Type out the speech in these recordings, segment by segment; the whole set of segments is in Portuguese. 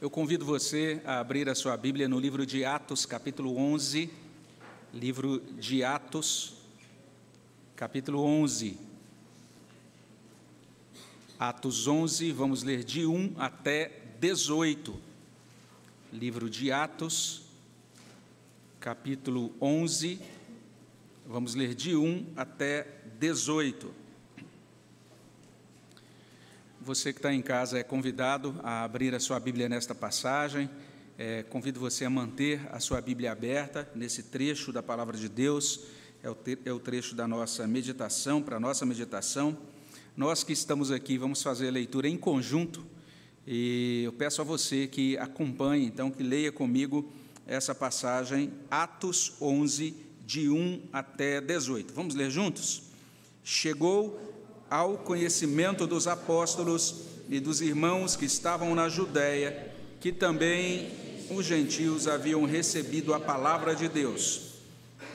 Eu convido você a abrir a sua Bíblia no livro de Atos, capítulo 11. Livro de Atos, capítulo 11. Atos 11, vamos ler de 1 até 18. Livro de Atos, capítulo 11, vamos ler de 1 até 18. Você que está em casa é convidado a abrir a sua Bíblia nesta passagem. É, convido você a manter a sua Bíblia aberta nesse trecho da palavra de Deus. É o, é o trecho da nossa meditação, para a nossa meditação. Nós que estamos aqui vamos fazer a leitura em conjunto. E eu peço a você que acompanhe, então, que leia comigo essa passagem, Atos 11, de 1 até 18. Vamos ler juntos? Chegou ao conhecimento dos apóstolos e dos irmãos que estavam na Judéia, que também os gentios haviam recebido a palavra de Deus.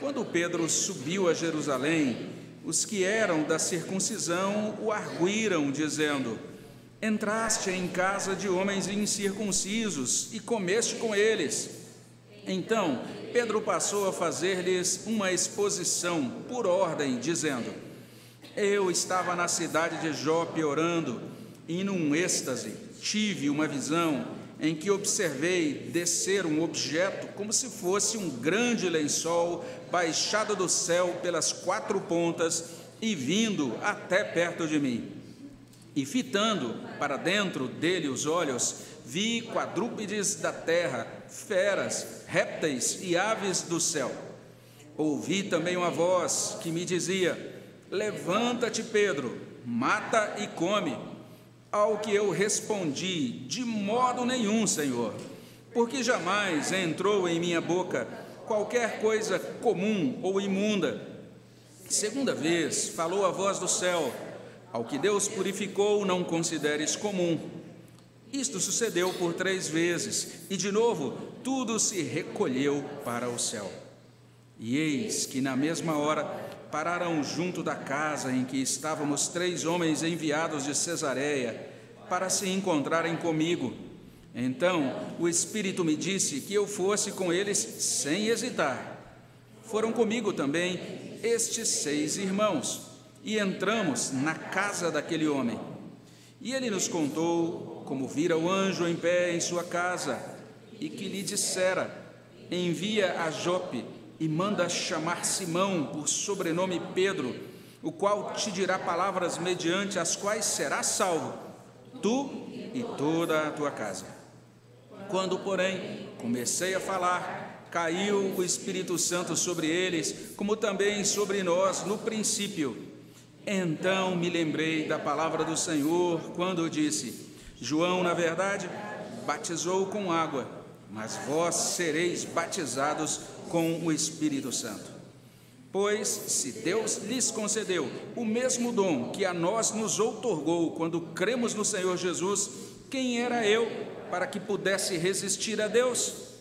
Quando Pedro subiu a Jerusalém, os que eram da circuncisão o arguíram, dizendo: Entraste em casa de homens incircuncisos e comeste com eles. Então Pedro passou a fazer-lhes uma exposição por ordem, dizendo: eu estava na cidade de Jope orando, e num êxtase tive uma visão em que observei descer um objeto como se fosse um grande lençol baixado do céu pelas quatro pontas e vindo até perto de mim. E fitando para dentro dele os olhos, vi quadrúpedes da terra, feras, répteis e aves do céu. Ouvi também uma voz que me dizia: Levanta-te, Pedro, mata e come. Ao que eu respondi: De modo nenhum, Senhor, porque jamais entrou em minha boca qualquer coisa comum ou imunda. Segunda vez falou a voz do céu: Ao que Deus purificou, não consideres comum. Isto sucedeu por três vezes, e de novo tudo se recolheu para o céu. E eis que na mesma hora pararam junto da casa em que estávamos três homens enviados de Cesareia para se encontrarem comigo. Então o Espírito me disse que eu fosse com eles sem hesitar. Foram comigo também estes seis irmãos e entramos na casa daquele homem. E ele nos contou como vira o anjo em pé em sua casa e que lhe dissera: Envia a Jope e manda chamar Simão, por sobrenome Pedro, o qual te dirá palavras mediante as quais serás salvo, tu e toda a tua casa. Quando, porém, comecei a falar, caiu o Espírito Santo sobre eles, como também sobre nós no princípio. Então me lembrei da palavra do Senhor quando disse: João, na verdade, batizou com água, mas vós sereis batizados com o Espírito Santo. Pois, se Deus lhes concedeu o mesmo dom que a nós nos outorgou quando cremos no Senhor Jesus, quem era eu para que pudesse resistir a Deus?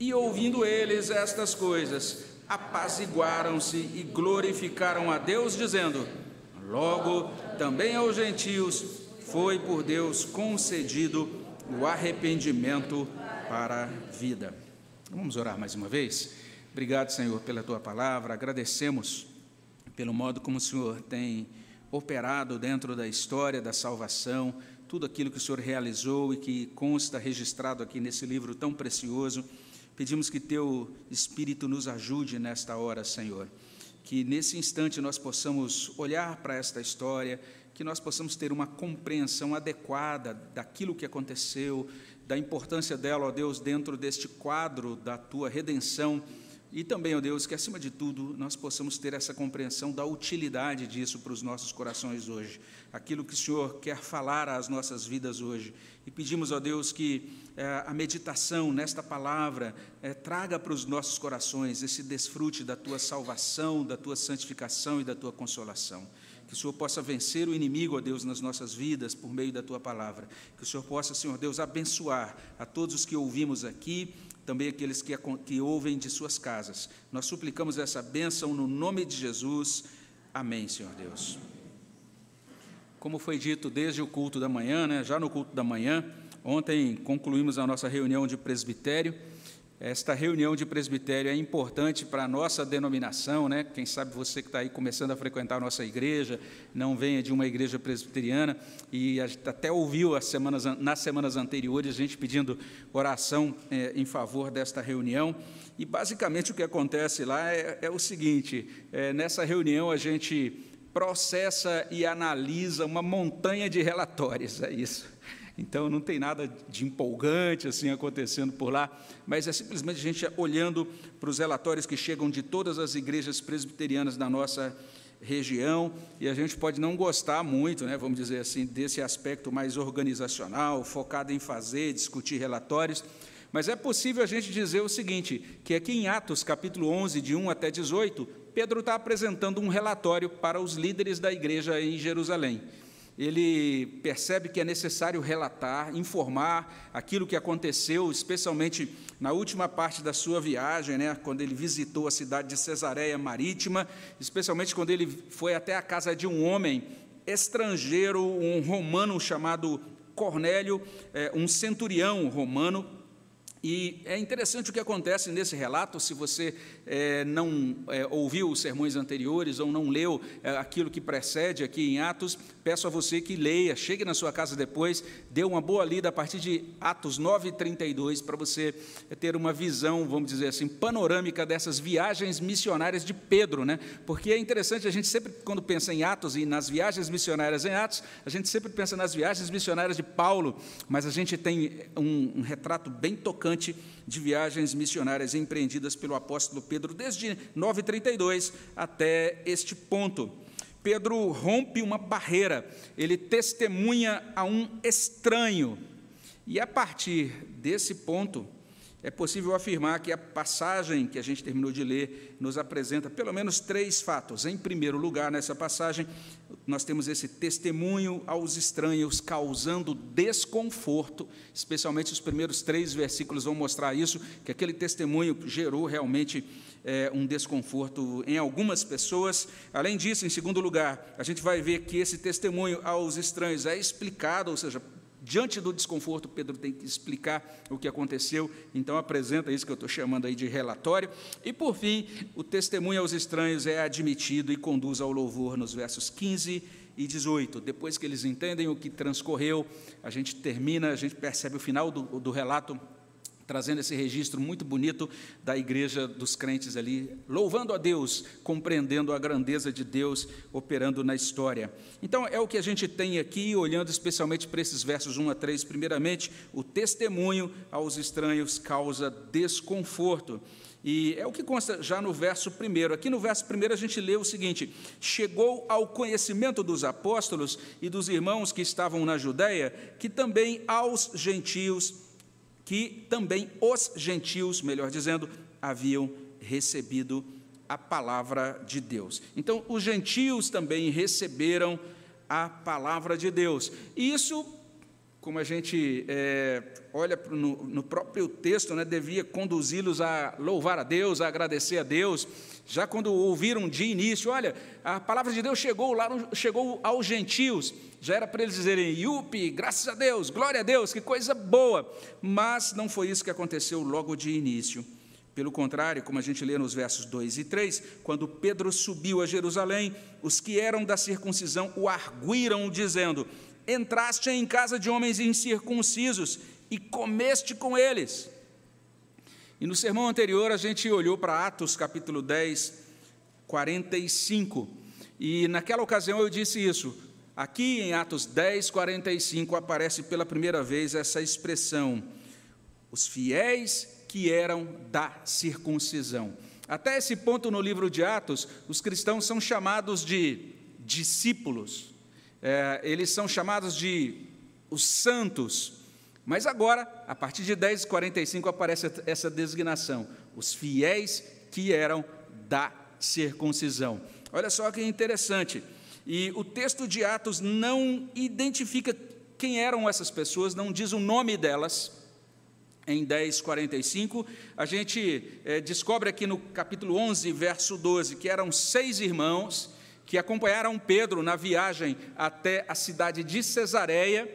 E ouvindo eles estas coisas, apaziguaram-se e glorificaram a Deus, dizendo: Logo, também aos gentios foi por Deus concedido o arrependimento para a vida. Vamos orar mais uma vez? Obrigado, Senhor, pela tua palavra. Agradecemos pelo modo como o Senhor tem operado dentro da história da salvação, tudo aquilo que o Senhor realizou e que consta registrado aqui nesse livro tão precioso. Pedimos que teu Espírito nos ajude nesta hora, Senhor. Que nesse instante nós possamos olhar para esta história, que nós possamos ter uma compreensão adequada daquilo que aconteceu, da importância dela, ó Deus, dentro deste quadro da tua redenção e também, ó Deus, que acima de tudo nós possamos ter essa compreensão da utilidade disso para os nossos corações hoje, aquilo que o Senhor quer falar às nossas vidas hoje. E pedimos, ó Deus, que é, a meditação nesta palavra é, traga para os nossos corações esse desfrute da tua salvação, da tua santificação e da tua consolação. Que o Senhor possa vencer o inimigo, ó Deus, nas nossas vidas por meio da tua palavra. Que o Senhor possa, Senhor Deus, abençoar a todos os que ouvimos aqui também aqueles que, que ouvem de suas casas. Nós suplicamos essa bênção no nome de Jesus. Amém, Senhor Deus. Como foi dito desde o culto da manhã, né, já no culto da manhã, Ontem concluímos a nossa reunião de presbitério. Esta reunião de presbitério é importante para a nossa denominação, né? Quem sabe você que está aí começando a frequentar a nossa igreja, não venha de uma igreja presbiteriana, e até ouviu as semanas, nas semanas anteriores a gente pedindo oração é, em favor desta reunião. E basicamente o que acontece lá é, é o seguinte: é, nessa reunião a gente processa e analisa uma montanha de relatórios, é isso. Então não tem nada de empolgante assim acontecendo por lá, mas é simplesmente a gente olhando para os relatórios que chegam de todas as igrejas presbiterianas da nossa região, e a gente pode não gostar muito, né, vamos dizer assim, desse aspecto mais organizacional, focado em fazer, discutir relatórios, mas é possível a gente dizer o seguinte, que aqui em Atos, capítulo 11, de 1 até 18, Pedro está apresentando um relatório para os líderes da igreja em Jerusalém ele percebe que é necessário relatar, informar aquilo que aconteceu, especialmente na última parte da sua viagem, né, quando ele visitou a cidade de Cesareia Marítima, especialmente quando ele foi até a casa de um homem estrangeiro, um romano chamado Cornélio, é, um centurião romano, e é interessante o que acontece nesse relato, se você é, não é, ouviu os sermões anteriores ou não leu é, aquilo que precede aqui em Atos, peço a você que leia, chegue na sua casa depois, dê uma boa lida a partir de Atos 9 e 32, para você ter uma visão, vamos dizer assim, panorâmica dessas viagens missionárias de Pedro, né? porque é interessante, a gente sempre, quando pensa em Atos e nas viagens missionárias em Atos, a gente sempre pensa nas viagens missionárias de Paulo, mas a gente tem um, um retrato bem tocante de viagens missionárias empreendidas pelo apóstolo Pedro desde 932 até este ponto. Pedro rompe uma barreira, ele testemunha a um estranho. E a partir desse ponto, é possível afirmar que a passagem que a gente terminou de ler nos apresenta pelo menos três fatos. Em primeiro lugar, nessa passagem, nós temos esse testemunho aos estranhos causando desconforto, especialmente os primeiros três versículos vão mostrar isso, que aquele testemunho gerou realmente é, um desconforto em algumas pessoas. Além disso, em segundo lugar, a gente vai ver que esse testemunho aos estranhos é explicado, ou seja, Diante do desconforto, Pedro tem que explicar o que aconteceu, então apresenta isso que eu estou chamando aí de relatório. E, por fim, o testemunho aos estranhos é admitido e conduz ao louvor nos versos 15 e 18. Depois que eles entendem o que transcorreu, a gente termina, a gente percebe o final do, do relato trazendo esse registro muito bonito da igreja dos crentes ali, louvando a Deus, compreendendo a grandeza de Deus operando na história. Então, é o que a gente tem aqui, olhando especialmente para esses versos 1 a 3. Primeiramente, o testemunho aos estranhos causa desconforto. E é o que consta já no verso primeiro. Aqui no verso primeiro a gente lê o seguinte: Chegou ao conhecimento dos apóstolos e dos irmãos que estavam na Judéia, que também aos gentios que também os gentios, melhor dizendo, haviam recebido a palavra de Deus. Então, os gentios também receberam a palavra de Deus. E isso, como a gente é, olha no, no, próprio texto, né, devia conduzi-los a louvar a Deus, a agradecer a Deus. Já quando ouviram de início, olha, a palavra de Deus chegou lá, chegou aos gentios já era para eles dizerem, yupi, graças a Deus, glória a Deus, que coisa boa. Mas não foi isso que aconteceu logo de início. Pelo contrário, como a gente lê nos versos 2 e 3, quando Pedro subiu a Jerusalém, os que eram da circuncisão o arguíram, dizendo: Entraste em casa de homens incircuncisos e comeste com eles. E no sermão anterior, a gente olhou para Atos capítulo 10, 45. E naquela ocasião eu disse isso: Aqui em Atos 10, 45, aparece pela primeira vez essa expressão: os fiéis que eram da circuncisão. Até esse ponto no livro de Atos, os cristãos são chamados de discípulos, é, eles são chamados de os santos. Mas agora, a partir de 10, 45, aparece essa designação: os fiéis que eram da circuncisão. Olha só que interessante. E o texto de Atos não identifica quem eram essas pessoas, não diz o nome delas. Em 10:45, a gente é, descobre aqui no capítulo 11, verso 12, que eram seis irmãos que acompanharam Pedro na viagem até a cidade de Cesareia.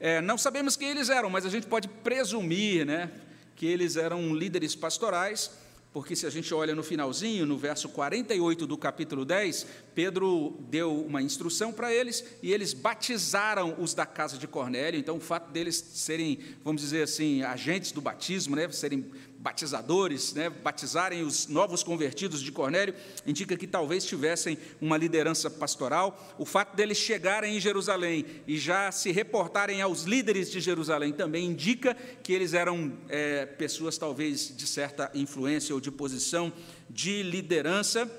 É, não sabemos quem eles eram, mas a gente pode presumir né, que eles eram líderes pastorais, porque se a gente olha no finalzinho, no verso 48 do capítulo 10, Pedro deu uma instrução para eles e eles batizaram os da casa de Cornélio. Então, o fato deles serem, vamos dizer assim, agentes do batismo, né, serem batizadores, né, batizarem os novos convertidos de Cornélio, indica que talvez tivessem uma liderança pastoral. O fato deles chegarem em Jerusalém e já se reportarem aos líderes de Jerusalém também indica que eles eram é, pessoas talvez de certa influência ou de posição de liderança.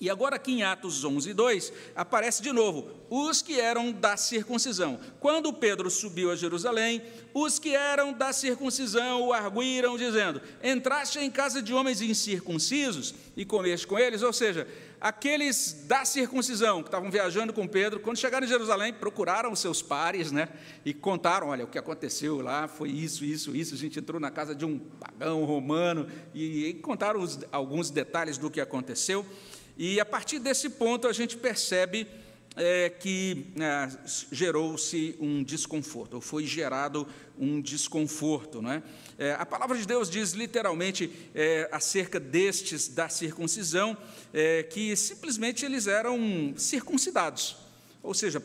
E agora aqui em Atos 11, 2, aparece de novo, os que eram da circuncisão. Quando Pedro subiu a Jerusalém, os que eram da circuncisão o arguíram, dizendo, entraste em casa de homens incircuncisos e comeste com eles, ou seja, aqueles da circuncisão que estavam viajando com Pedro, quando chegaram em Jerusalém, procuraram os seus pares, né, e contaram, olha, o que aconteceu lá foi isso, isso, isso, a gente entrou na casa de um pagão romano, e, e contaram os, alguns detalhes do que aconteceu, e a partir desse ponto a gente percebe é, que é, gerou-se um desconforto, ou foi gerado um desconforto. Não é? é a palavra de Deus diz literalmente é, acerca destes da circuncisão, é, que simplesmente eles eram circuncidados, ou seja,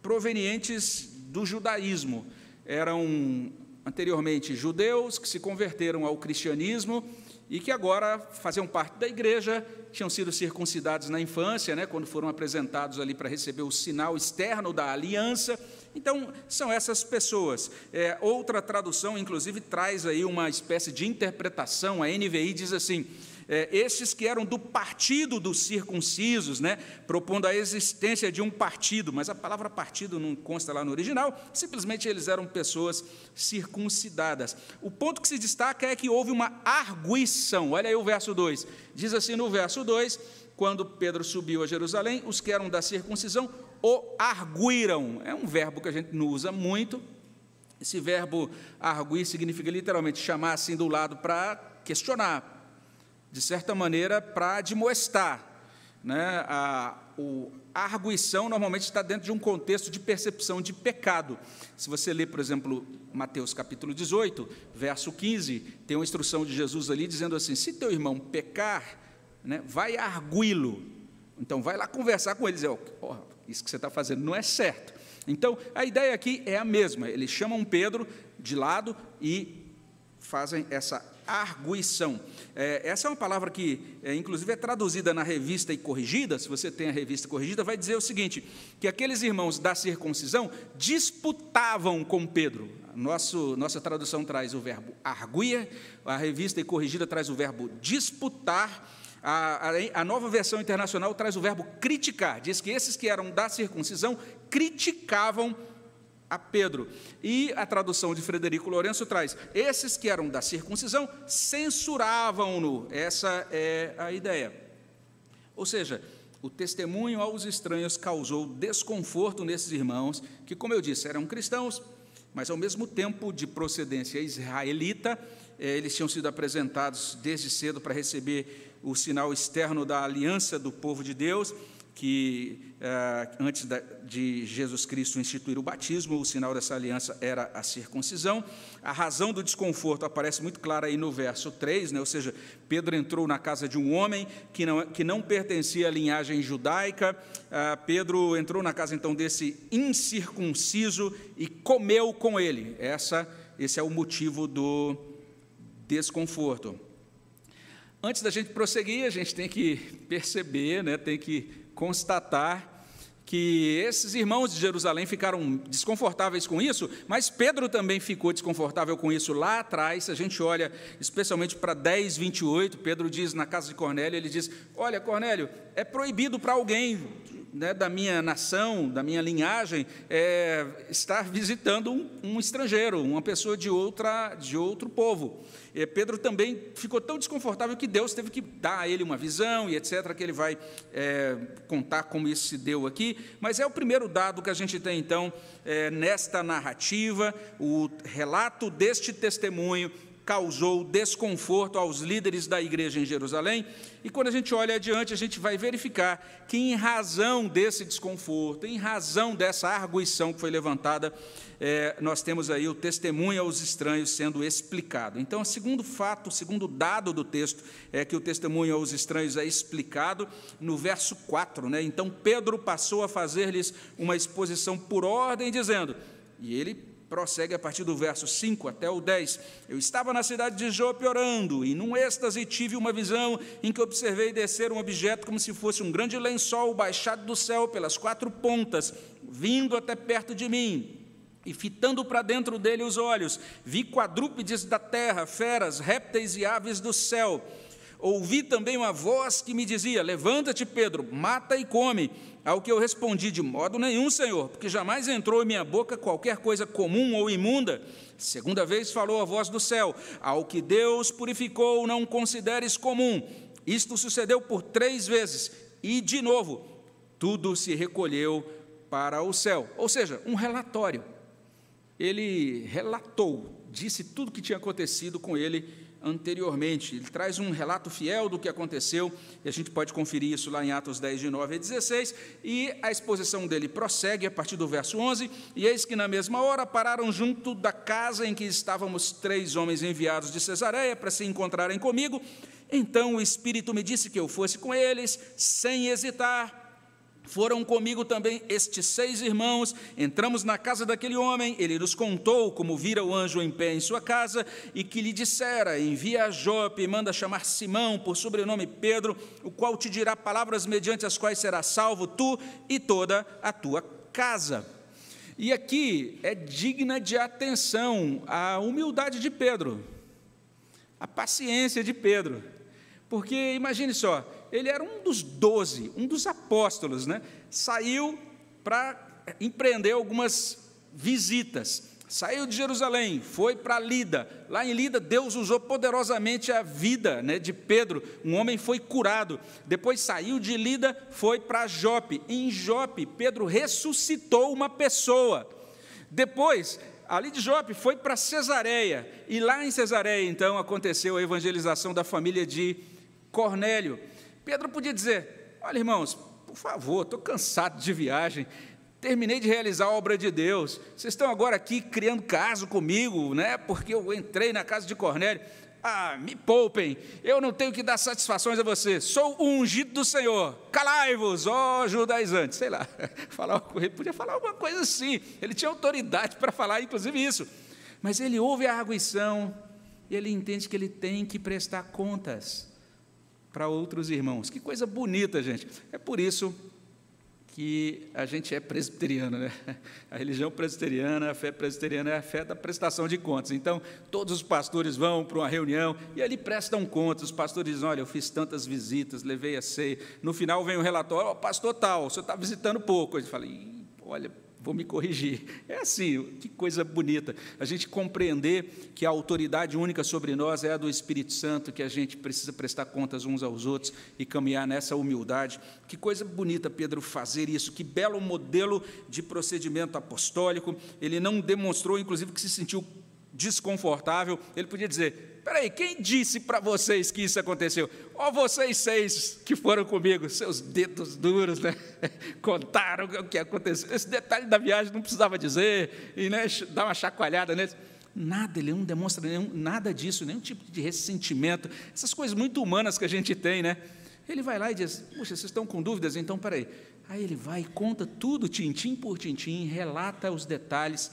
provenientes do judaísmo. Eram anteriormente judeus que se converteram ao cristianismo e que agora faziam parte da igreja, tinham sido circuncidados na infância, né, quando foram apresentados ali para receber o sinal externo da aliança. Então, são essas pessoas. É, outra tradução, inclusive, traz aí uma espécie de interpretação, a NVI diz assim: é, estes que eram do partido dos circuncisos, né, propondo a existência de um partido, mas a palavra partido não consta lá no original, simplesmente eles eram pessoas circuncidadas. O ponto que se destaca é que houve uma arguição, olha aí o verso 2, diz assim no verso 2: quando Pedro subiu a Jerusalém, os que eram da circuncisão o arguíram, é um verbo que a gente não usa muito, esse verbo arguir significa literalmente chamar assim do lado para questionar, de certa maneira, para admoestar. Né? A, o, a arguição normalmente está dentro de um contexto de percepção de pecado. Se você ler, por exemplo, Mateus capítulo 18, verso 15, tem uma instrução de Jesus ali dizendo assim: se teu irmão pecar, né, vai arguí-lo. Então, vai lá conversar com ele e dizer: oh, isso que você está fazendo não é certo. Então, a ideia aqui é a mesma. Eles chamam Pedro de lado e fazem essa arguição. É, essa é uma palavra que, é, inclusive, é traduzida na revista e corrigida. Se você tem a revista corrigida, vai dizer o seguinte: que aqueles irmãos da circuncisão disputavam com Pedro. Nosso, nossa tradução traz o verbo arguia, a revista e corrigida traz o verbo disputar. A, a, a, nova versão internacional traz o verbo criticar. Diz que esses que eram da circuncisão criticavam a Pedro. E a tradução de Frederico Lourenço traz: esses que eram da circuncisão censuravam-no. Essa é a ideia. Ou seja, o testemunho aos estranhos causou desconforto nesses irmãos, que, como eu disse, eram cristãos, mas ao mesmo tempo de procedência israelita, eh, eles tinham sido apresentados desde cedo para receber o sinal externo da aliança do povo de Deus que eh, antes de Jesus Cristo instituir o batismo, o sinal dessa aliança era a circuncisão. A razão do desconforto aparece muito clara aí no verso 3, né? ou seja, Pedro entrou na casa de um homem que não, que não pertencia à linhagem judaica, ah, Pedro entrou na casa então desse incircunciso e comeu com ele. Essa, esse é o motivo do desconforto. Antes da gente prosseguir, a gente tem que perceber, né, tem que constatar que esses irmãos de Jerusalém ficaram desconfortáveis com isso, mas Pedro também ficou desconfortável com isso lá atrás. Se a gente olha especialmente para 10, 28, Pedro diz na casa de Cornélio: ele diz, Olha, Cornélio, é proibido para alguém né, da minha nação, da minha linhagem, é, estar visitando um, um, estrangeiro, uma pessoa de, outra, de outro povo. E Pedro também ficou tão desconfortável que Deus teve que dar a ele uma visão e etc., que ele vai é, contar como isso se deu aqui. Mas é o primeiro dado que a gente tem, então, é, nesta narrativa, o relato deste testemunho causou desconforto aos líderes da igreja em Jerusalém. E quando a gente olha adiante, a gente vai verificar que, em razão desse desconforto, em razão dessa arguição que foi levantada, é, nós temos aí o testemunho aos estranhos sendo explicado. Então, o segundo fato, o segundo dado do texto é que o testemunho aos estranhos é explicado no verso 4. Né? Então, Pedro passou a fazer-lhes uma exposição por ordem, dizendo, e ele prossegue a partir do verso 5 até o 10. Eu estava na cidade de Jope orando, e num êxtase tive uma visão em que observei descer um objeto como se fosse um grande lençol baixado do céu pelas quatro pontas, vindo até perto de mim. E fitando para dentro dele os olhos, vi quadrúpedes da terra, feras, répteis e aves do céu. Ouvi também uma voz que me dizia: Levanta-te, Pedro, mata e come. Ao que eu respondi: De modo nenhum, Senhor, porque jamais entrou em minha boca qualquer coisa comum ou imunda. Segunda vez falou a voz do céu: Ao que Deus purificou, não consideres comum. Isto sucedeu por três vezes, e de novo, tudo se recolheu para o céu. Ou seja, um relatório. Ele relatou, disse tudo o que tinha acontecido com ele anteriormente. Ele traz um relato fiel do que aconteceu, e a gente pode conferir isso lá em Atos 10, de 9 a 16, e a exposição dele prossegue a partir do verso 11, e eis que na mesma hora pararam junto da casa em que estávamos três homens enviados de Cesareia para se encontrarem comigo, então o Espírito me disse que eu fosse com eles, sem hesitar, foram comigo também estes seis irmãos. Entramos na casa daquele homem. Ele nos contou como vira o anjo em pé em sua casa e que lhe dissera: Envia a Jope e manda chamar Simão, por sobrenome Pedro, o qual te dirá palavras mediante as quais será salvo tu e toda a tua casa. E aqui é digna de atenção a humildade de Pedro, a paciência de Pedro. Porque imagine só, ele era um dos doze, um dos apóstolos, né? Saiu para empreender algumas visitas. Saiu de Jerusalém, foi para Lida. Lá em Lida, Deus usou poderosamente a vida né, de Pedro. Um homem foi curado. Depois saiu de Lida, foi para Jope. Em Jope, Pedro ressuscitou uma pessoa. Depois, ali de Jope, foi para Cesareia. E lá em Cesareia, então, aconteceu a evangelização da família de Cornélio. Pedro podia dizer: Olha, irmãos, por favor, estou cansado de viagem, terminei de realizar a obra de Deus, vocês estão agora aqui criando caso comigo, né? Porque eu entrei na casa de Cornélio. Ah, me poupem, eu não tenho que dar satisfações a você, sou o ungido do Senhor, calai-vos, ó judaizantes, sei lá, falar, ele podia falar alguma coisa assim, ele tinha autoridade para falar, inclusive isso, mas ele ouve a arguição e ele entende que ele tem que prestar contas para outros irmãos. Que coisa bonita, gente. É por isso que a gente é presbiteriano, né? A religião presbiteriana, a fé presbiteriana é a fé da prestação de contas. Então, todos os pastores vão para uma reunião e ali prestam contas. Os pastores dizem: Olha, eu fiz tantas visitas, levei a ceia. No final vem o relatório: oh, Pastor tal, você está visitando pouco. Eu falei: Olha, vou me corrigir. É assim, que coisa bonita. A gente compreender que a autoridade única sobre nós é a do Espírito Santo, que a gente precisa prestar contas uns aos outros e caminhar nessa humildade. Que coisa bonita, Pedro, fazer isso. Que belo modelo de procedimento apostólico. Ele não demonstrou, inclusive, que se sentiu desconfortável. Ele podia dizer: Peraí, quem disse para vocês que isso aconteceu? Ó, vocês seis que foram comigo, seus dedos duros, né? Contaram o que aconteceu. Esse detalhe da viagem não precisava dizer, e né, dar uma chacoalhada neles. Nada, ele não demonstra nenhum, nada disso, nenhum tipo de ressentimento, essas coisas muito humanas que a gente tem, né? Ele vai lá e diz: Puxa, vocês estão com dúvidas? Então, peraí. Aí ele vai conta tudo, tintim por tintim, relata os detalhes.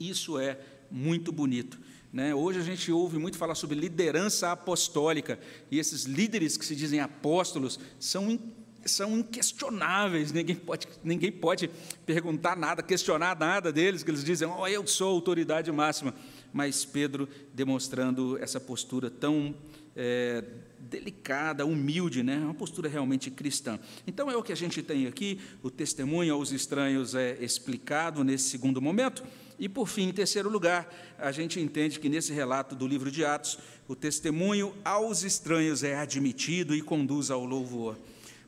Isso é muito bonito. Né? Hoje a gente ouve muito falar sobre liderança apostólica, e esses líderes que se dizem apóstolos são, são inquestionáveis, ninguém pode, ninguém pode perguntar nada, questionar nada deles, que eles dizem, oh, eu sou a autoridade máxima. Mas Pedro demonstrando essa postura tão é, delicada, humilde, né? uma postura realmente cristã. Então é o que a gente tem aqui, o testemunho aos estranhos é explicado nesse segundo momento. E, por fim, em terceiro lugar, a gente entende que nesse relato do livro de Atos, o testemunho aos estranhos é admitido e conduz ao louvor.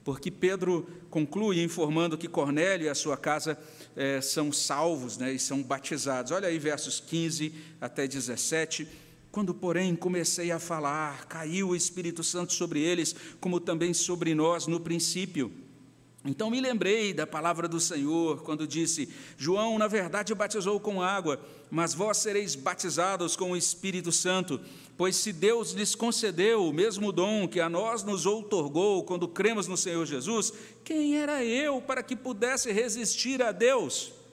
Porque Pedro conclui informando que Cornélio e a sua casa é, são salvos né, e são batizados. Olha aí versos 15 até 17. Quando, porém, comecei a falar, caiu o Espírito Santo sobre eles, como também sobre nós no princípio. Então me lembrei da palavra do Senhor, quando disse: João, na verdade, batizou com água, mas vós sereis batizados com o Espírito Santo. Pois se Deus lhes concedeu o mesmo dom que a nós nos outorgou quando cremos no Senhor Jesus, quem era eu para que pudesse resistir a Deus?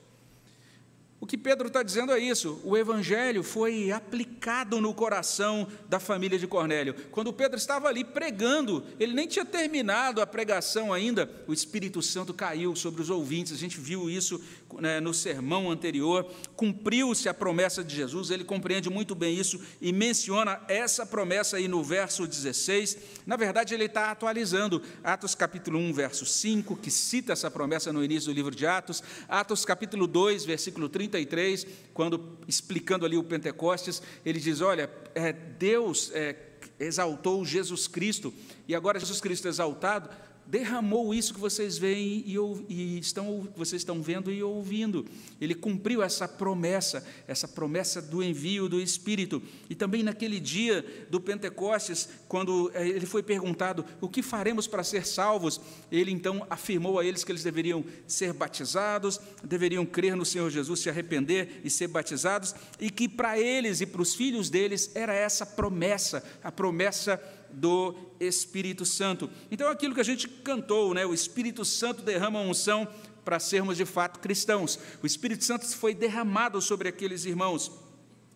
O que Pedro está dizendo é isso: o evangelho foi aplicado no coração da família de Cornélio. Quando Pedro estava ali pregando, ele nem tinha terminado a pregação ainda, o Espírito Santo caiu sobre os ouvintes. A gente viu isso né, no sermão anterior. Cumpriu-se a promessa de Jesus, ele compreende muito bem isso e menciona essa promessa aí no verso 16. Na verdade, ele está atualizando Atos capítulo 1, verso 5, que cita essa promessa no início do livro de Atos, Atos capítulo 2, versículo 30 33, quando explicando ali o Pentecostes, ele diz: Olha, é, Deus é, exaltou Jesus Cristo, e agora Jesus Cristo exaltado, derramou isso que vocês veem e, e estão, vocês estão vendo e ouvindo. Ele cumpriu essa promessa, essa promessa do envio do Espírito. E também naquele dia do Pentecostes, quando eh, ele foi perguntado o que faremos para ser salvos, ele então afirmou a eles que eles deveriam ser batizados, deveriam crer no Senhor Jesus, se arrepender e ser batizados, e que para eles e para os filhos deles era essa promessa, a promessa do Espírito Santo. Então, aquilo que a gente cantou, né? o Espírito Santo derrama unção para sermos de fato cristãos. O Espírito Santo foi derramado sobre aqueles irmãos.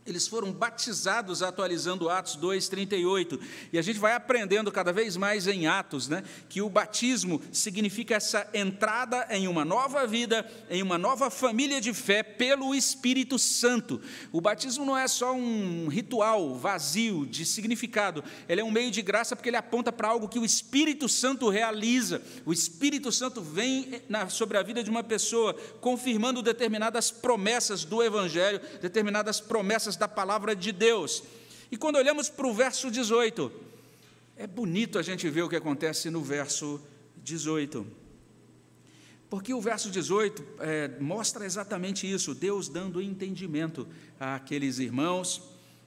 Eles foram batizados atualizando Atos 2:38. E a gente vai aprendendo cada vez mais em Atos, né, que o batismo significa essa entrada em uma nova vida, em uma nova família de fé pelo Espírito Santo. O batismo não é só um ritual vazio de significado, ele é um meio de graça porque ele aponta para algo que o Espírito Santo realiza. O Espírito Santo vem na, sobre a vida de uma pessoa, confirmando determinadas promessas do evangelho, determinadas promessas da palavra de Deus. E quando olhamos para o verso 18, é bonito a gente ver o que acontece no verso 18. Porque o verso 18 é, mostra exatamente isso, Deus dando entendimento àqueles irmãos.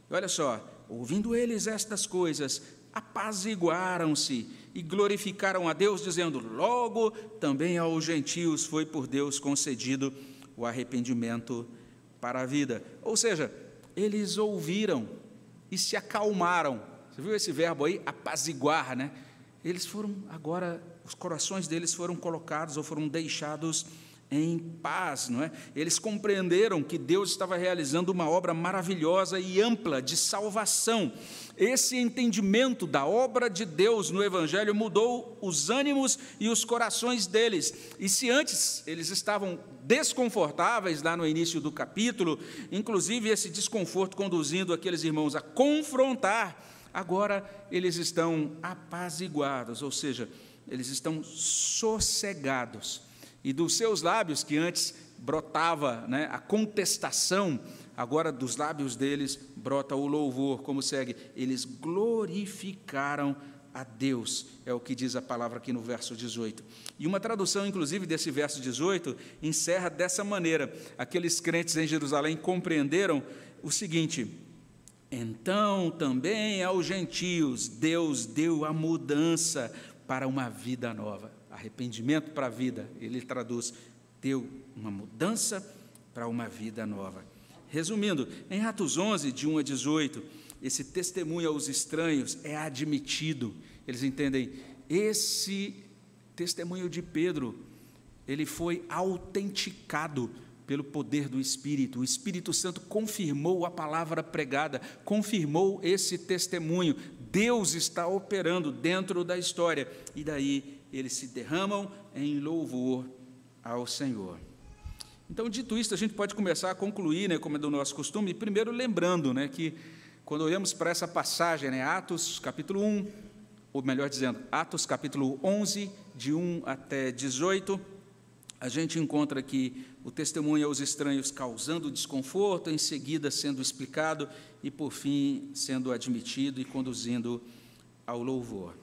E olha só, ouvindo eles estas coisas, apaziguaram-se e glorificaram a Deus, dizendo: Logo também aos gentios foi por Deus concedido o arrependimento para a vida. Ou seja, eles ouviram e se acalmaram. Você viu esse verbo aí? Apaziguar, né? Eles foram, agora, os corações deles foram colocados ou foram deixados em paz, não é? Eles compreenderam que Deus estava realizando uma obra maravilhosa e ampla de salvação. Esse entendimento da obra de Deus no evangelho mudou os ânimos e os corações deles. E se antes eles estavam desconfortáveis lá no início do capítulo, inclusive esse desconforto conduzindo aqueles irmãos a confrontar, agora eles estão apaziguados, ou seja, eles estão sossegados e dos seus lábios, que antes brotava né, a contestação, agora dos lábios deles brota o louvor, como segue: eles glorificaram a Deus, é o que diz a palavra aqui no verso 18. E uma tradução, inclusive, desse verso 18 encerra dessa maneira: aqueles crentes em Jerusalém compreenderam o seguinte. Então também aos gentios Deus deu a mudança para uma vida nova arrependimento para a vida, ele traduz, deu uma mudança para uma vida nova. Resumindo, em Atos 11, de 1 a 18, esse testemunho aos estranhos é admitido. Eles entendem, esse testemunho de Pedro, ele foi autenticado pelo poder do Espírito. O Espírito Santo confirmou a palavra pregada, confirmou esse testemunho. Deus está operando dentro da história. E daí eles se derramam em louvor ao Senhor. Então, dito isso, a gente pode começar a concluir, né, como é do nosso costume, primeiro lembrando né, que, quando olhamos para essa passagem, né, Atos capítulo 1, ou melhor dizendo, Atos capítulo 11, de 1 até 18, a gente encontra aqui o testemunho aos estranhos causando desconforto, em seguida sendo explicado e, por fim, sendo admitido e conduzindo ao louvor.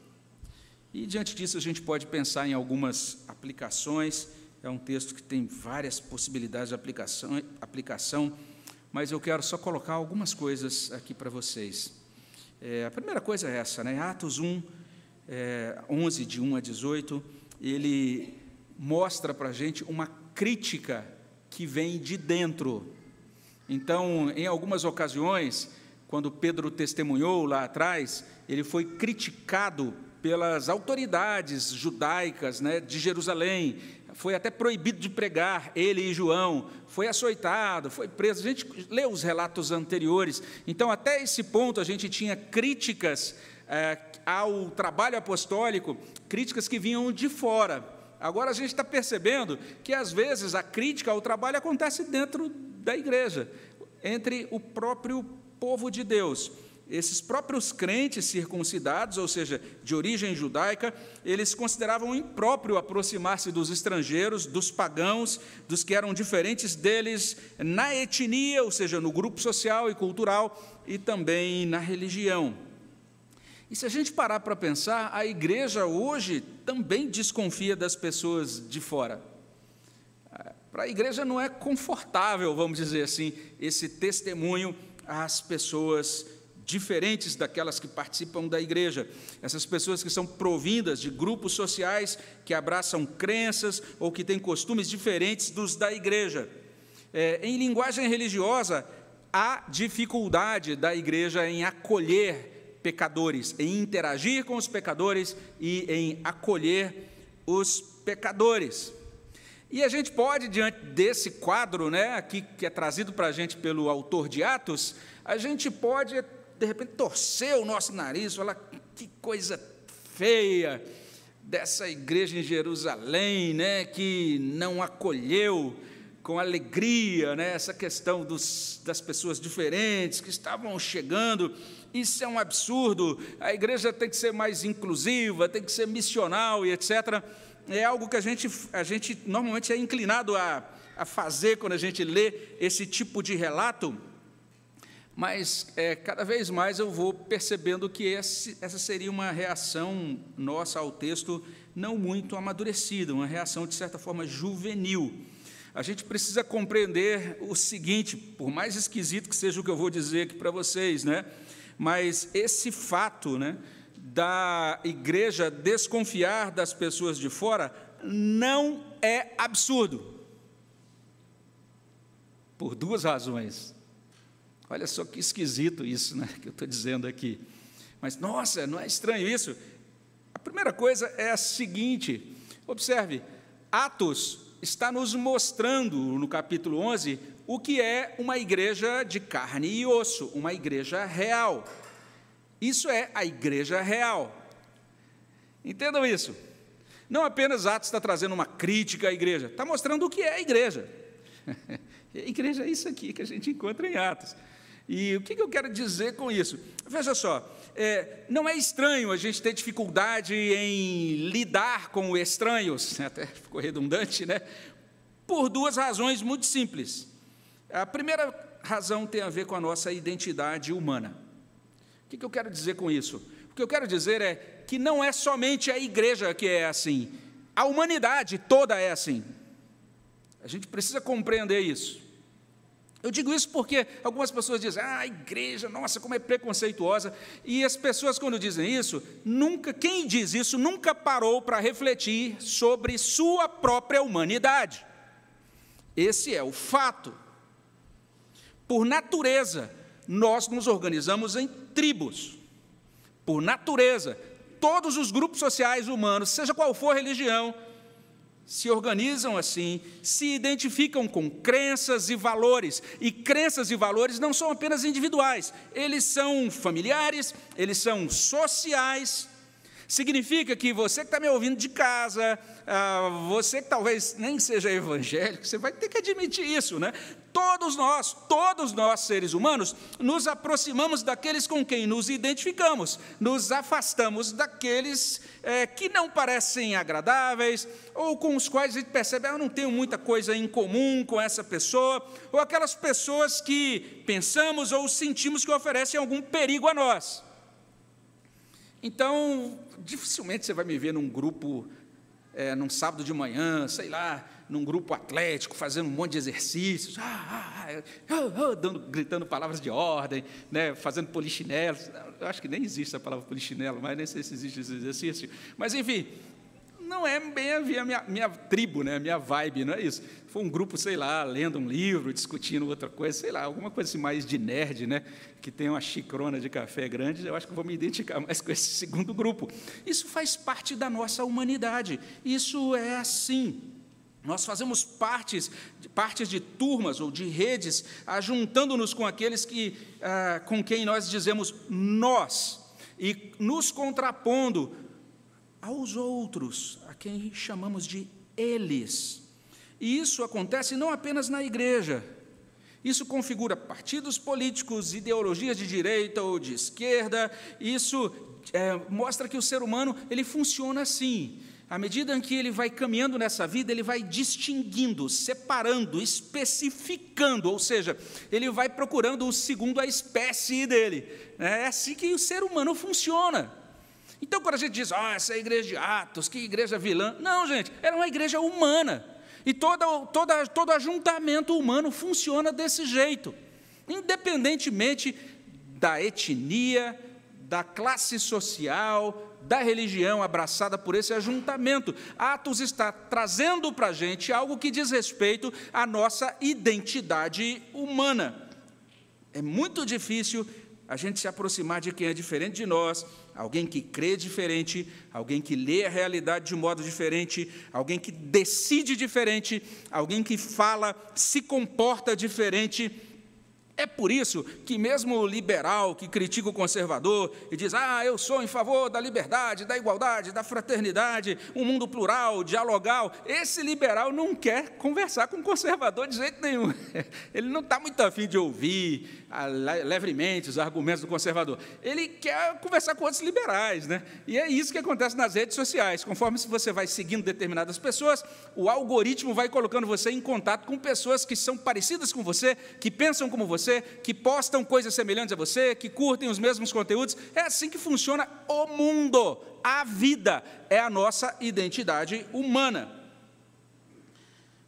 E diante disso a gente pode pensar em algumas aplicações. É um texto que tem várias possibilidades de aplicação. aplicação. mas eu quero só colocar algumas coisas aqui para vocês. É, a primeira coisa é essa, né? Atos 1, é, 11, de 1 a 18, ele mostra para a gente uma crítica que vem de dentro. Então, em algumas ocasiões, quando Pedro testemunhou lá atrás, ele foi criticado pelas autoridades judaicas né, de Jerusalém, foi até proibido de pregar, ele e João, foi açoitado, foi preso. A gente lê os relatos anteriores, então, até esse ponto, a gente tinha críticas é, ao trabalho apostólico, críticas que vinham de fora. Agora a gente está percebendo que, às vezes, a crítica ao trabalho acontece dentro da igreja, entre o próprio povo de Deus esses próprios crentes circuncidados, ou seja, de origem judaica, eles consideravam impróprio aproximar-se dos estrangeiros, dos pagãos, dos que eram diferentes deles na etnia, ou seja, no grupo social e cultural, e também na religião. E se a gente parar para pensar, a igreja hoje também desconfia das pessoas de fora. Para a igreja não é confortável, vamos dizer assim, esse testemunho às pessoas diferentes daquelas que participam da igreja. Essas pessoas que são provindas de grupos sociais que abraçam crenças ou que têm costumes diferentes dos da igreja. É, em linguagem religiosa, há dificuldade da igreja em acolher pecadores, em interagir com os pecadores e em acolher os pecadores. E a gente pode, diante desse quadro, né, aqui que é trazido para a gente pelo autor de Atos, a gente pode de repente torcer o nosso nariz, falar que coisa feia dessa igreja em Jerusalém, né, que não acolheu com alegria né, essa questão dos, das pessoas diferentes que estavam chegando. Isso é um absurdo. A igreja tem que ser mais inclusiva, tem que ser missional e etc. É algo que a gente, a gente normalmente é inclinado a, a fazer quando a gente lê esse tipo de relato mas é, cada vez mais eu vou percebendo que esse, essa seria uma reação nossa ao texto não muito amadurecida, uma reação de certa forma juvenil. A gente precisa compreender o seguinte, por mais esquisito que seja o que eu vou dizer aqui para vocês, né? Mas esse fato, né, da igreja desconfiar das pessoas de fora não é absurdo. Por duas razões. Olha só que esquisito isso né, que eu estou dizendo aqui. Mas, nossa, não é estranho isso? A primeira coisa é a seguinte: observe, Atos está nos mostrando, no capítulo 11, o que é uma igreja de carne e osso, uma igreja real. Isso é a igreja real. Entendam isso. Não apenas Atos está trazendo uma crítica à igreja, está mostrando o que é a igreja. A igreja é isso aqui que a gente encontra em Atos. E o que eu quero dizer com isso? Veja só, é, não é estranho a gente ter dificuldade em lidar com o estranhos, até ficou redundante, né? Por duas razões muito simples. A primeira razão tem a ver com a nossa identidade humana. O que eu quero dizer com isso? O que eu quero dizer é que não é somente a igreja que é assim, a humanidade toda é assim. A gente precisa compreender isso. Eu digo isso porque algumas pessoas dizem, ah, a igreja, nossa, como é preconceituosa. E as pessoas, quando dizem isso, nunca, quem diz isso nunca parou para refletir sobre sua própria humanidade. Esse é o fato. Por natureza, nós nos organizamos em tribos. Por natureza, todos os grupos sociais humanos, seja qual for a religião, se organizam assim, se identificam com crenças e valores. E crenças e valores não são apenas individuais, eles são familiares, eles são sociais. Significa que você que está me ouvindo de casa, ah, você que talvez nem seja evangélico, você vai ter que admitir isso, né? Todos nós, todos nós seres humanos, nos aproximamos daqueles com quem nos identificamos, nos afastamos daqueles é, que não parecem agradáveis, ou com os quais a gente percebe, ah, eu não tenho muita coisa em comum com essa pessoa, ou aquelas pessoas que pensamos ou sentimos que oferecem algum perigo a nós. Então, dificilmente você vai me ver num grupo é, num sábado de manhã, sei lá, num grupo atlético, fazendo um monte de exercícios, ah, ah, ah, dando, gritando palavras de ordem, né, fazendo polichinelo. Eu acho que nem existe a palavra polichinelo, mas nem sei se existe esse exercício. Mas, enfim, não é bem a minha, minha tribo, né, a minha vibe, não é isso. Foi um grupo, sei lá, lendo um livro, discutindo outra coisa, sei lá, alguma coisa assim mais de nerd, né, que tem uma xicrona de café grande, eu acho que vou me identificar mais com esse segundo grupo. Isso faz parte da nossa humanidade, isso é assim. Nós fazemos partes, partes de turmas ou de redes, ajuntando-nos com aqueles que, ah, com quem nós dizemos nós, e nos contrapondo aos outros, a quem chamamos de eles. E isso acontece não apenas na igreja. Isso configura partidos políticos, ideologias de direita ou de esquerda. Isso é, mostra que o ser humano ele funciona assim. À medida em que ele vai caminhando nessa vida, ele vai distinguindo, separando, especificando, ou seja, ele vai procurando o segundo a espécie dele. É assim que o ser humano funciona. Então, quando a gente diz, ah, essa é a igreja de Atos, que igreja vilã. Não, gente, era uma igreja humana. E todo, toda, todo ajuntamento humano funciona desse jeito, independentemente da etnia, da classe social, da religião abraçada por esse ajuntamento. Atos está trazendo para a gente algo que diz respeito à nossa identidade humana. É muito difícil a gente se aproximar de quem é diferente de nós, alguém que crê diferente, alguém que lê a realidade de modo diferente, alguém que decide diferente, alguém que fala, se comporta diferente é por isso que, mesmo o liberal que critica o conservador e diz: Ah, eu sou em favor da liberdade, da igualdade, da fraternidade, um mundo plural, dialogal, esse liberal não quer conversar com o conservador de jeito nenhum. Ele não está muito afim de ouvir levemente os argumentos do conservador. Ele quer conversar com outros liberais, né? E é isso que acontece nas redes sociais. Conforme você vai seguindo determinadas pessoas, o algoritmo vai colocando você em contato com pessoas que são parecidas com você, que pensam como você, que postam coisas semelhantes a você, que curtem os mesmos conteúdos. É assim que funciona o mundo. A vida é a nossa identidade humana.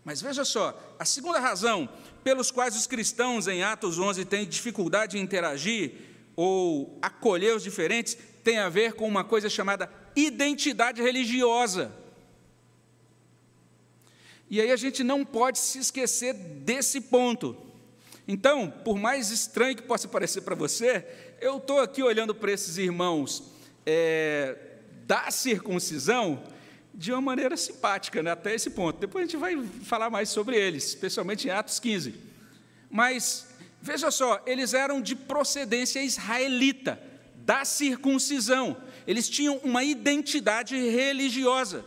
Mas veja só, a segunda razão pelos quais os cristãos em Atos 11 têm dificuldade em interagir ou acolher os diferentes tem a ver com uma coisa chamada identidade religiosa. E aí a gente não pode se esquecer desse ponto. Então, por mais estranho que possa parecer para você, eu estou aqui olhando para esses irmãos é, da circuncisão de uma maneira simpática, né, até esse ponto. Depois a gente vai falar mais sobre eles, especialmente em Atos 15. Mas, veja só, eles eram de procedência israelita, da circuncisão. Eles tinham uma identidade religiosa.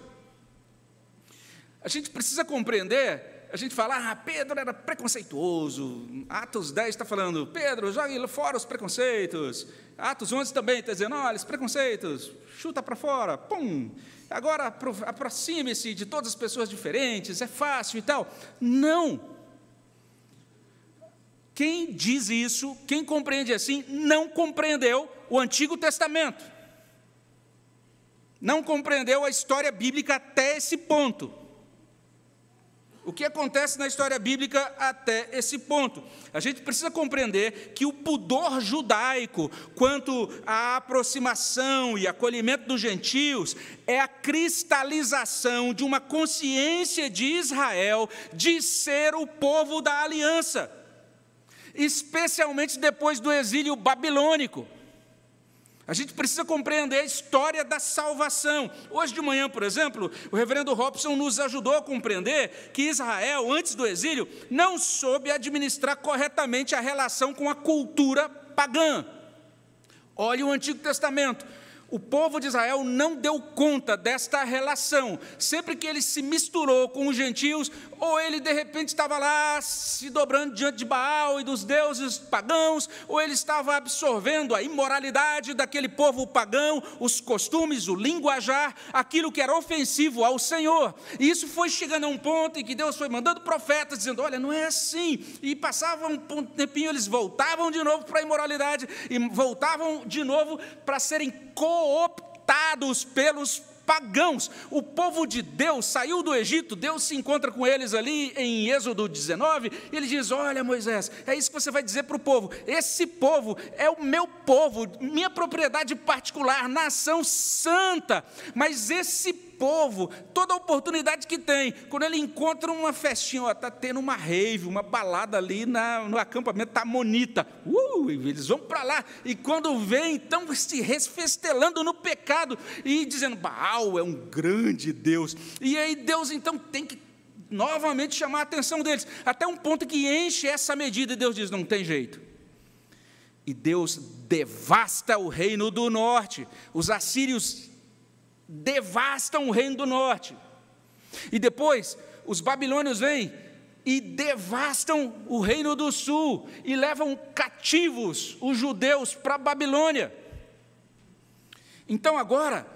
A gente precisa compreender a gente fala, ah, Pedro era preconceituoso. Atos 10 está falando, Pedro, jogue fora os preconceitos. Atos 11 também está dizendo, olha, os preconceitos, chuta para fora, pum. Agora aproxime-se de todas as pessoas diferentes, é fácil e tal. Não. Quem diz isso, quem compreende assim, não compreendeu o Antigo Testamento. Não compreendeu a história bíblica até esse ponto. O que acontece na história bíblica até esse ponto? A gente precisa compreender que o pudor judaico quanto à aproximação e acolhimento dos gentios é a cristalização de uma consciência de Israel de ser o povo da aliança, especialmente depois do exílio babilônico. A gente precisa compreender a história da salvação. Hoje de manhã, por exemplo, o reverendo Robson nos ajudou a compreender que Israel, antes do exílio, não soube administrar corretamente a relação com a cultura pagã. Olhe o Antigo Testamento o povo de Israel não deu conta desta relação. Sempre que ele se misturou com os gentios, ou ele de repente estava lá se dobrando diante de Baal e dos deuses pagãos, ou ele estava absorvendo a imoralidade daquele povo pagão, os costumes, o linguajar, aquilo que era ofensivo ao Senhor. E isso foi chegando a um ponto em que Deus foi mandando profetas dizendo: Olha, não é assim. E passava um tempinho, eles voltavam de novo para a imoralidade e voltavam de novo para serem co cooptados pelos pagãos. O povo de Deus saiu do Egito, Deus se encontra com eles ali em Êxodo 19, e ele diz: Olha, Moisés, é isso que você vai dizer para o povo. Esse povo é o meu povo, minha propriedade particular, nação santa. Mas esse povo, toda oportunidade que tem, quando ele encontra uma festinha, está tendo uma rave, uma balada ali na, no acampamento, está monita, uh, eles vão para lá, e quando vem, então se resfestelando no pecado, e dizendo, Baal é um grande Deus, e aí Deus então tem que novamente chamar a atenção deles, até um ponto que enche essa medida, e Deus diz, não tem jeito, e Deus devasta o reino do norte, os assírios devastam o reino do norte. E depois, os babilônios vêm e devastam o reino do sul e levam cativos os judeus para a Babilônia. Então, agora,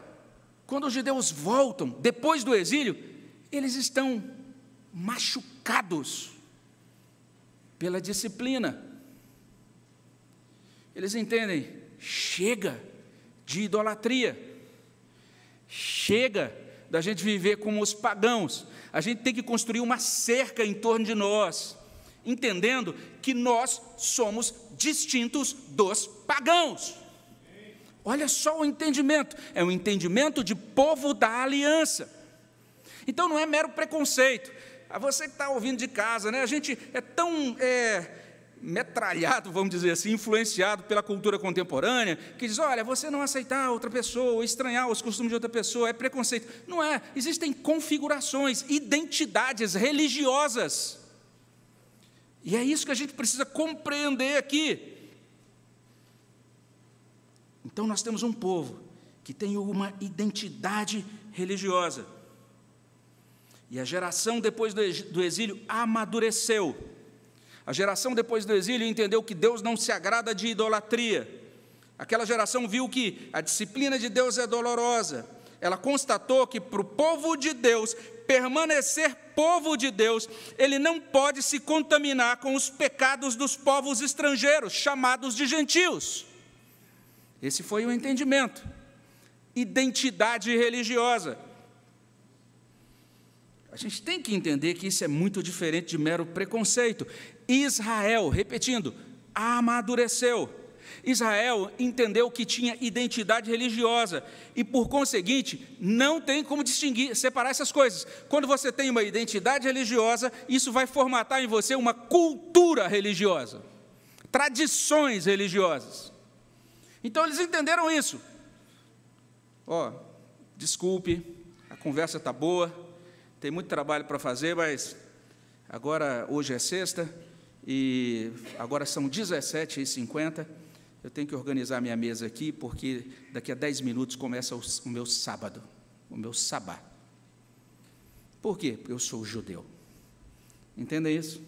quando os judeus voltam, depois do exílio, eles estão machucados pela disciplina. Eles entendem, chega de idolatria. Chega da gente viver como os pagãos. A gente tem que construir uma cerca em torno de nós, entendendo que nós somos distintos dos pagãos. Olha só o entendimento, é um entendimento de povo da aliança. Então não é mero preconceito. A você que está ouvindo de casa, né? A gente é tão é, metralhado, vamos dizer assim, influenciado pela cultura contemporânea, que diz: olha, você não aceitar outra pessoa, estranhar os costumes de outra pessoa, é preconceito. Não é. Existem configurações, identidades religiosas. E é isso que a gente precisa compreender aqui. Então, nós temos um povo que tem uma identidade religiosa. E a geração depois do exílio amadureceu a geração depois do exílio entendeu que Deus não se agrada de idolatria. Aquela geração viu que a disciplina de Deus é dolorosa. Ela constatou que para o povo de Deus permanecer povo de Deus, ele não pode se contaminar com os pecados dos povos estrangeiros, chamados de gentios. Esse foi o entendimento. Identidade religiosa. A gente tem que entender que isso é muito diferente de mero preconceito. Israel, repetindo, amadureceu. Israel entendeu que tinha identidade religiosa e, por conseguinte, não tem como distinguir, separar essas coisas. Quando você tem uma identidade religiosa, isso vai formatar em você uma cultura religiosa, tradições religiosas. Então eles entenderam isso. Ó, oh, desculpe, a conversa está boa, tem muito trabalho para fazer, mas agora hoje é sexta, e agora são 17h50. Eu tenho que organizar minha mesa aqui, porque daqui a 10 minutos começa o meu sábado, o meu sabá. Por quê? Porque eu sou judeu. Entendem isso?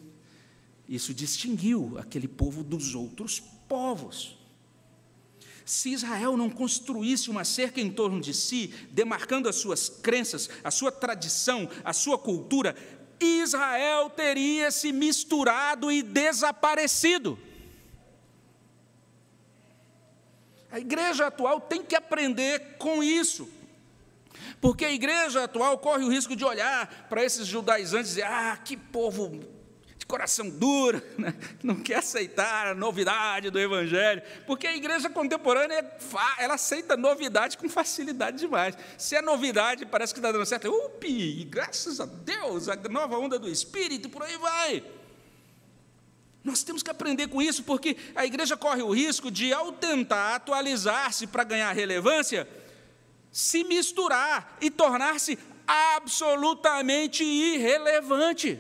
Isso distinguiu aquele povo dos outros povos. Se Israel não construísse uma cerca em torno de si, demarcando as suas crenças, a sua tradição, a sua cultura, Israel teria se misturado e desaparecido. A igreja atual tem que aprender com isso. Porque a igreja atual corre o risco de olhar para esses judaizantes e dizer: ah, que povo coração duro, né? não quer aceitar a novidade do Evangelho, porque a igreja contemporânea ela aceita novidade com facilidade demais. Se é novidade, parece que está dando certo, upi, graças a Deus, a nova onda do Espírito, por aí vai. Nós temos que aprender com isso, porque a igreja corre o risco de, ao tentar atualizar-se para ganhar relevância, se misturar e tornar-se absolutamente irrelevante.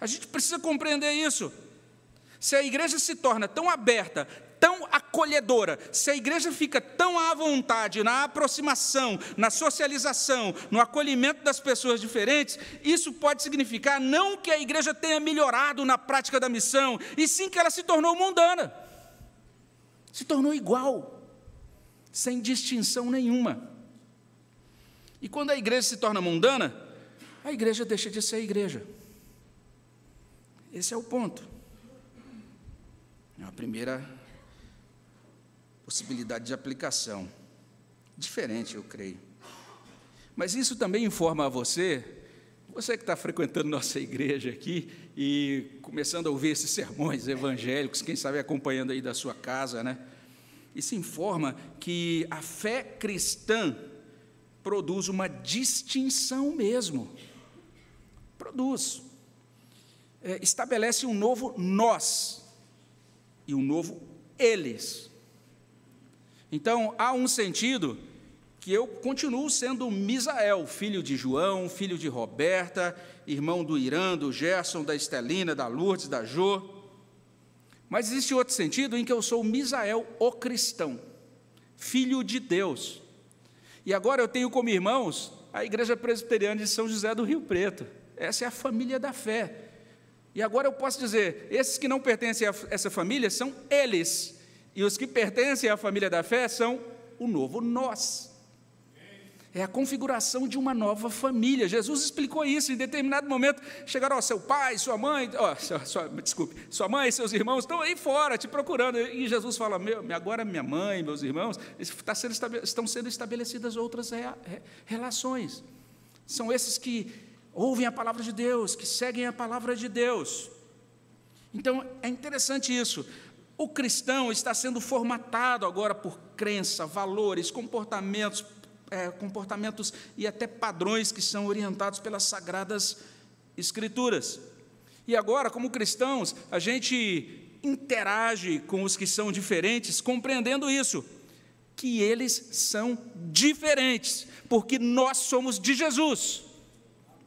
A gente precisa compreender isso. Se a igreja se torna tão aberta, tão acolhedora, se a igreja fica tão à vontade na aproximação, na socialização, no acolhimento das pessoas diferentes, isso pode significar não que a igreja tenha melhorado na prática da missão, e sim que ela se tornou mundana, se tornou igual, sem distinção nenhuma. E quando a igreja se torna mundana, a igreja deixa de ser igreja. Esse é o ponto. É a primeira possibilidade de aplicação. Diferente, eu creio. Mas isso também informa a você, você que está frequentando nossa igreja aqui e começando a ouvir esses sermões evangélicos, quem sabe acompanhando aí da sua casa, né? Isso informa que a fé cristã produz uma distinção mesmo. Produz. É, estabelece um novo nós e um novo eles. Então, há um sentido que eu continuo sendo Misael, filho de João, filho de Roberta, irmão do Irã, do Gerson, da Estelina, da Lourdes, da Jô. Mas existe outro sentido em que eu sou Misael, o cristão, filho de Deus. E agora eu tenho como irmãos a Igreja Presbiteriana de São José do Rio Preto. Essa é a família da fé. E agora eu posso dizer: esses que não pertencem a essa família são eles, e os que pertencem à família da fé são o novo nós. É a configuração de uma nova família. Jesus explicou isso em determinado momento. Chegaram, ó, seu pai, sua mãe, ó, sua, sua, desculpe, sua mãe e seus irmãos estão aí fora te procurando. E Jesus fala: meu, agora minha mãe, meus irmãos, está sendo, estão sendo estabelecidas outras relações. São esses que ouvem a palavra de Deus, que seguem a palavra de Deus. Então é interessante isso. O cristão está sendo formatado agora por crença, valores, comportamentos, é, comportamentos e até padrões que são orientados pelas sagradas escrituras. E agora, como cristãos, a gente interage com os que são diferentes, compreendendo isso, que eles são diferentes, porque nós somos de Jesus.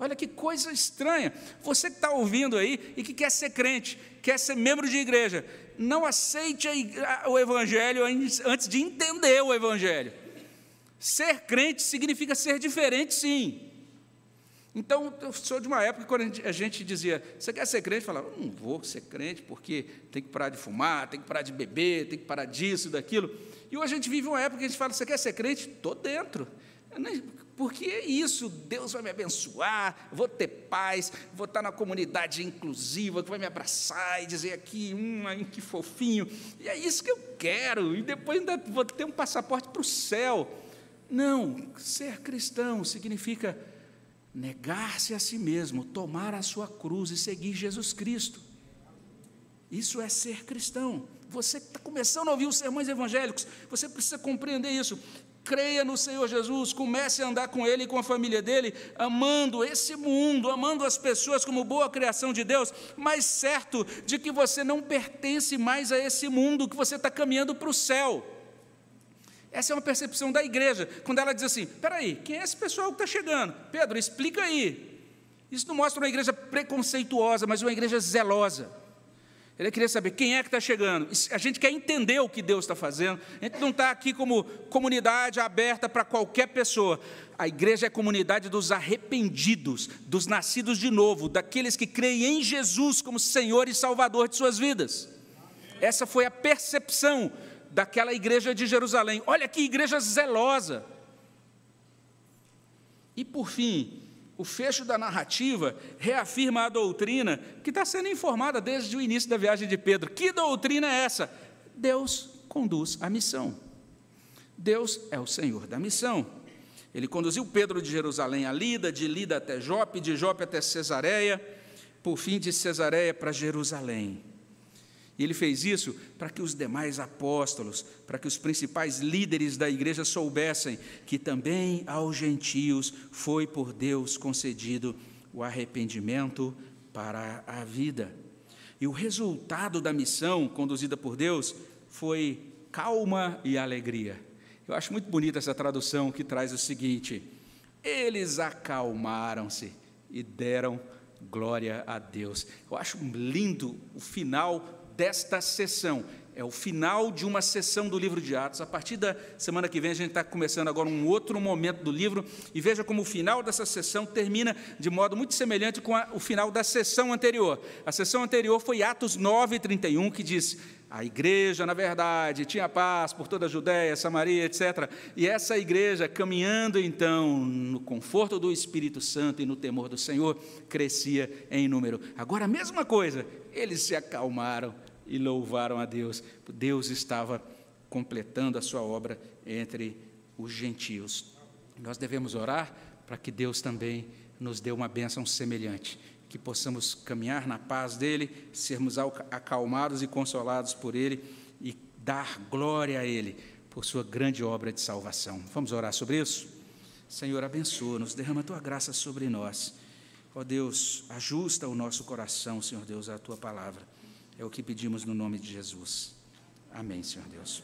Olha que coisa estranha. Você que está ouvindo aí e que quer ser crente, quer ser membro de igreja, não aceite o Evangelho antes de entender o Evangelho. Ser crente significa ser diferente, sim. Então, eu sou de uma época quando a gente dizia, você quer ser crente? Eu falava, não vou ser crente porque tem que parar de fumar, tem que parar de beber, tem que parar disso, daquilo. E hoje a gente vive uma época que a gente fala, você quer ser crente? Estou dentro. Porque é isso, Deus vai me abençoar, vou ter paz, vou estar na comunidade inclusiva, que vai me abraçar e dizer aqui, hum, que fofinho, e é isso que eu quero, e depois ainda vou ter um passaporte para o céu. Não, ser cristão significa negar-se a si mesmo, tomar a sua cruz e seguir Jesus Cristo. Isso é ser cristão. Você que está começando a ouvir os sermões evangélicos, você precisa compreender isso creia no Senhor Jesus, comece a andar com Ele e com a família dele, amando esse mundo, amando as pessoas como boa criação de Deus, mas certo de que você não pertence mais a esse mundo, que você está caminhando para o céu. Essa é uma percepção da igreja, quando ela diz assim: peraí, quem é esse pessoal que está chegando? Pedro, explica aí. Isso não mostra uma igreja preconceituosa, mas uma igreja zelosa. Ele queria saber quem é que está chegando. A gente quer entender o que Deus está fazendo. A gente não está aqui como comunidade aberta para qualquer pessoa. A igreja é a comunidade dos arrependidos, dos nascidos de novo, daqueles que creem em Jesus como Senhor e Salvador de suas vidas. Essa foi a percepção daquela igreja de Jerusalém. Olha que igreja zelosa. E por fim, o fecho da narrativa reafirma a doutrina que está sendo informada desde o início da viagem de Pedro. Que doutrina é essa? Deus conduz a missão. Deus é o Senhor da missão. Ele conduziu Pedro de Jerusalém a Lida, de Lida até Jope, de Jope até Cesareia, por fim de Cesareia para Jerusalém. E ele fez isso para que os demais apóstolos, para que os principais líderes da igreja soubessem que também aos gentios foi por Deus concedido o arrependimento para a vida. E o resultado da missão conduzida por Deus foi calma e alegria. Eu acho muito bonita essa tradução que traz o seguinte: eles acalmaram-se e deram glória a Deus. Eu acho lindo o final desta sessão. É o final de uma sessão do livro de Atos. A partir da semana que vem, a gente está começando agora um outro momento do livro, e veja como o final dessa sessão termina de modo muito semelhante com a, o final da sessão anterior. A sessão anterior foi Atos 9, 31, que diz: a igreja, na verdade, tinha paz por toda a Judéia, Samaria, etc. E essa igreja, caminhando então no conforto do Espírito Santo e no temor do Senhor, crescia em número. Agora, a mesma coisa, eles se acalmaram e louvaram a Deus. Deus estava completando a sua obra entre os gentios. Nós devemos orar para que Deus também nos dê uma bênção semelhante, que possamos caminhar na paz dele, sermos acalmados e consolados por ele e dar glória a ele por sua grande obra de salvação. Vamos orar sobre isso? Senhor, abençoa-nos, derrama a tua graça sobre nós. Ó Deus, ajusta o nosso coração, Senhor Deus, à tua palavra. É o que pedimos no nome de Jesus. Amém, Senhor Deus.